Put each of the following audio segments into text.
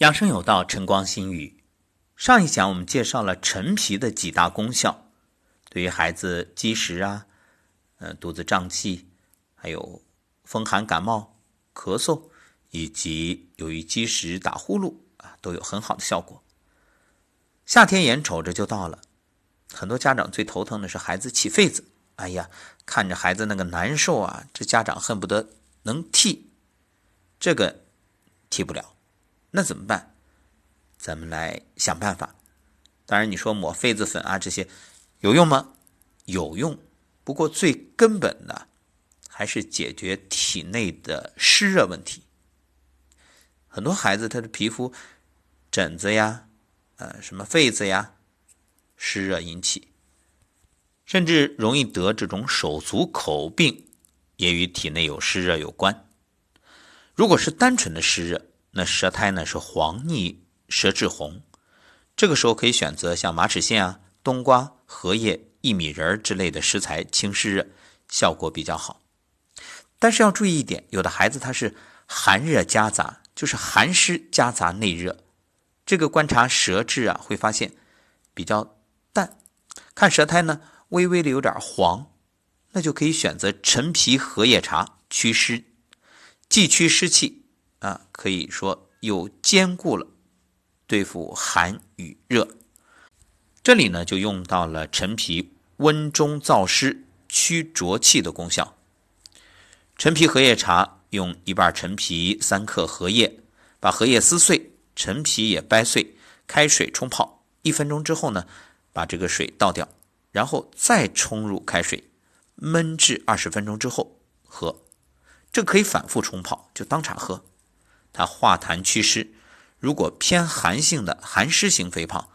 养生有道，晨光心语。上一讲我们介绍了陈皮的几大功效，对于孩子积食啊、呃肚子胀气，还有风寒感冒、咳嗽，以及由于积食打呼噜啊，都有很好的效果。夏天眼瞅着就到了，很多家长最头疼的是孩子起痱子。哎呀，看着孩子那个难受啊，这家长恨不得能替，这个替不了，那怎么办？咱们来想办法。当然，你说抹痱子粉啊这些有用吗？有用，不过最根本的还是解决体内的湿热问题。很多孩子他的皮肤疹子呀，呃，什么痱子呀，湿热引起。甚至容易得这种手足口病，也与体内有湿热有关。如果是单纯的湿热，那舌苔呢是黄腻、舌质红，这个时候可以选择像马齿苋啊、冬瓜、荷叶、薏米仁之类的食材清湿热，效果比较好。但是要注意一点，有的孩子他是寒热夹杂，就是寒湿夹杂内热，这个观察舌质啊会发现比较淡，看舌苔呢。微微的有点黄，那就可以选择陈皮荷叶茶祛湿，既祛湿气啊，可以说又兼顾了对付寒与热。这里呢就用到了陈皮温中燥湿、驱浊气的功效。陈皮荷叶茶用一半陈皮，三克荷叶，把荷叶撕碎，陈皮也掰碎，开水冲泡一分钟之后呢，把这个水倒掉。然后再冲入开水，焖至二十分钟之后喝，这可以反复冲泡，就当茶喝。它化痰祛湿。如果偏寒性的寒湿型肥胖，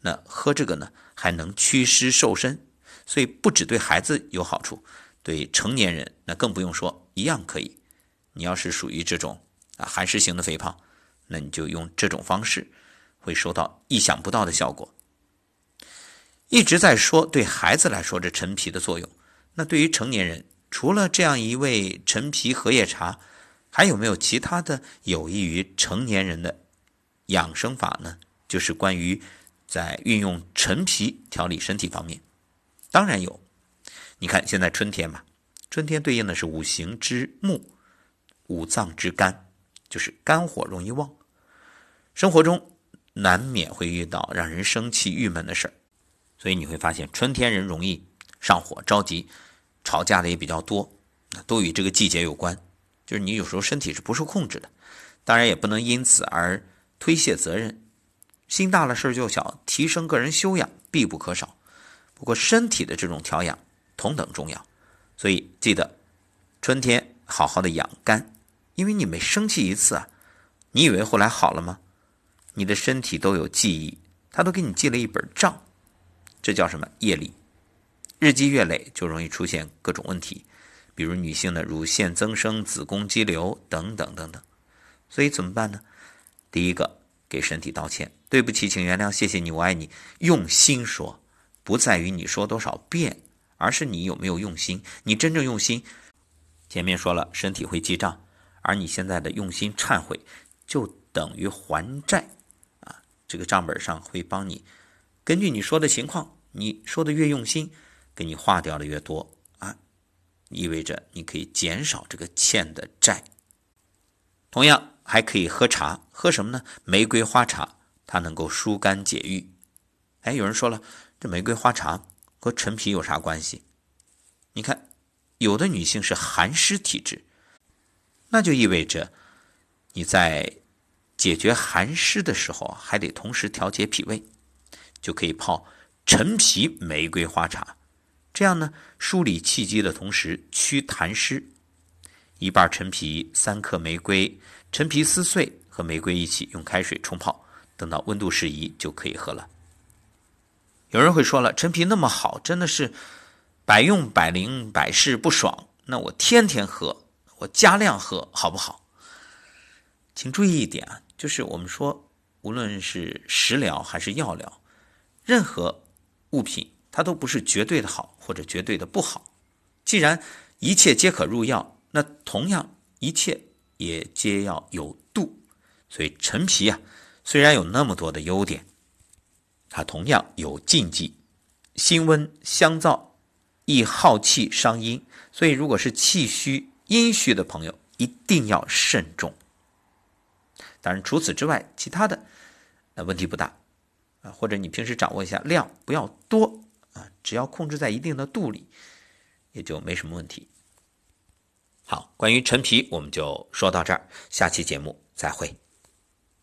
那喝这个呢还能祛湿瘦身。所以不只对孩子有好处，对成年人那更不用说，一样可以。你要是属于这种啊寒湿型的肥胖，那你就用这种方式，会收到意想不到的效果。一直在说对孩子来说这陈皮的作用，那对于成年人，除了这样一味陈皮荷叶茶，还有没有其他的有益于成年人的养生法呢？就是关于在运用陈皮调理身体方面，当然有。你看现在春天嘛，春天对应的是五行之木，五脏之肝，就是肝火容易旺，生活中难免会遇到让人生气郁闷的事儿。所以你会发现，春天人容易上火、着急，吵架的也比较多，都与这个季节有关。就是你有时候身体是不受控制的，当然也不能因此而推卸责任。心大了事儿就小，提升个人修养必不可少。不过身体的这种调养同等重要，所以记得春天好好的养肝，因为你每生气一次啊，你以为后来好了吗？你的身体都有记忆，他都给你记了一本账。这叫什么业力？日积月累就容易出现各种问题，比如女性的乳腺增生、子宫肌瘤等等等等。所以怎么办呢？第一个，给身体道歉，对不起，请原谅，谢谢你，我爱你。用心说，不在于你说多少遍，而是你有没有用心。你真正用心，前面说了，身体会记账，而你现在的用心忏悔，就等于还债啊。这个账本上会帮你。根据你说的情况，你说的越用心，给你划掉的越多，意味着你可以减少这个欠的债。同样还可以喝茶，喝什么呢？玫瑰花茶，它能够疏肝解郁。哎，有人说了，这玫瑰花茶和陈皮有啥关系？你看，有的女性是寒湿体质，那就意味着你在解决寒湿的时候，还得同时调节脾胃。就可以泡陈皮玫瑰花茶，这样呢，梳理气机的同时祛痰湿。一半陈皮，三克玫瑰，陈皮撕碎和玫瑰一起用开水冲泡，等到温度适宜就可以喝了。有人会说了，陈皮那么好，真的是百用百灵百试不爽，那我天天喝，我加量喝好不好？请注意一点啊，就是我们说，无论是食疗还是药疗。任何物品，它都不是绝对的好或者绝对的不好。既然一切皆可入药，那同样一切也皆要有度。所以陈皮啊，虽然有那么多的优点，它同样有禁忌，辛温香燥，易耗气伤阴。所以，如果是气虚、阴虚的朋友，一定要慎重。当然，除此之外，其他的呃问题不大啊，或者你平时掌握一下量，不要多，只要控制在一定的度里，也就没什么问题。好，关于陈皮，我们就说到这儿，下期节目再会。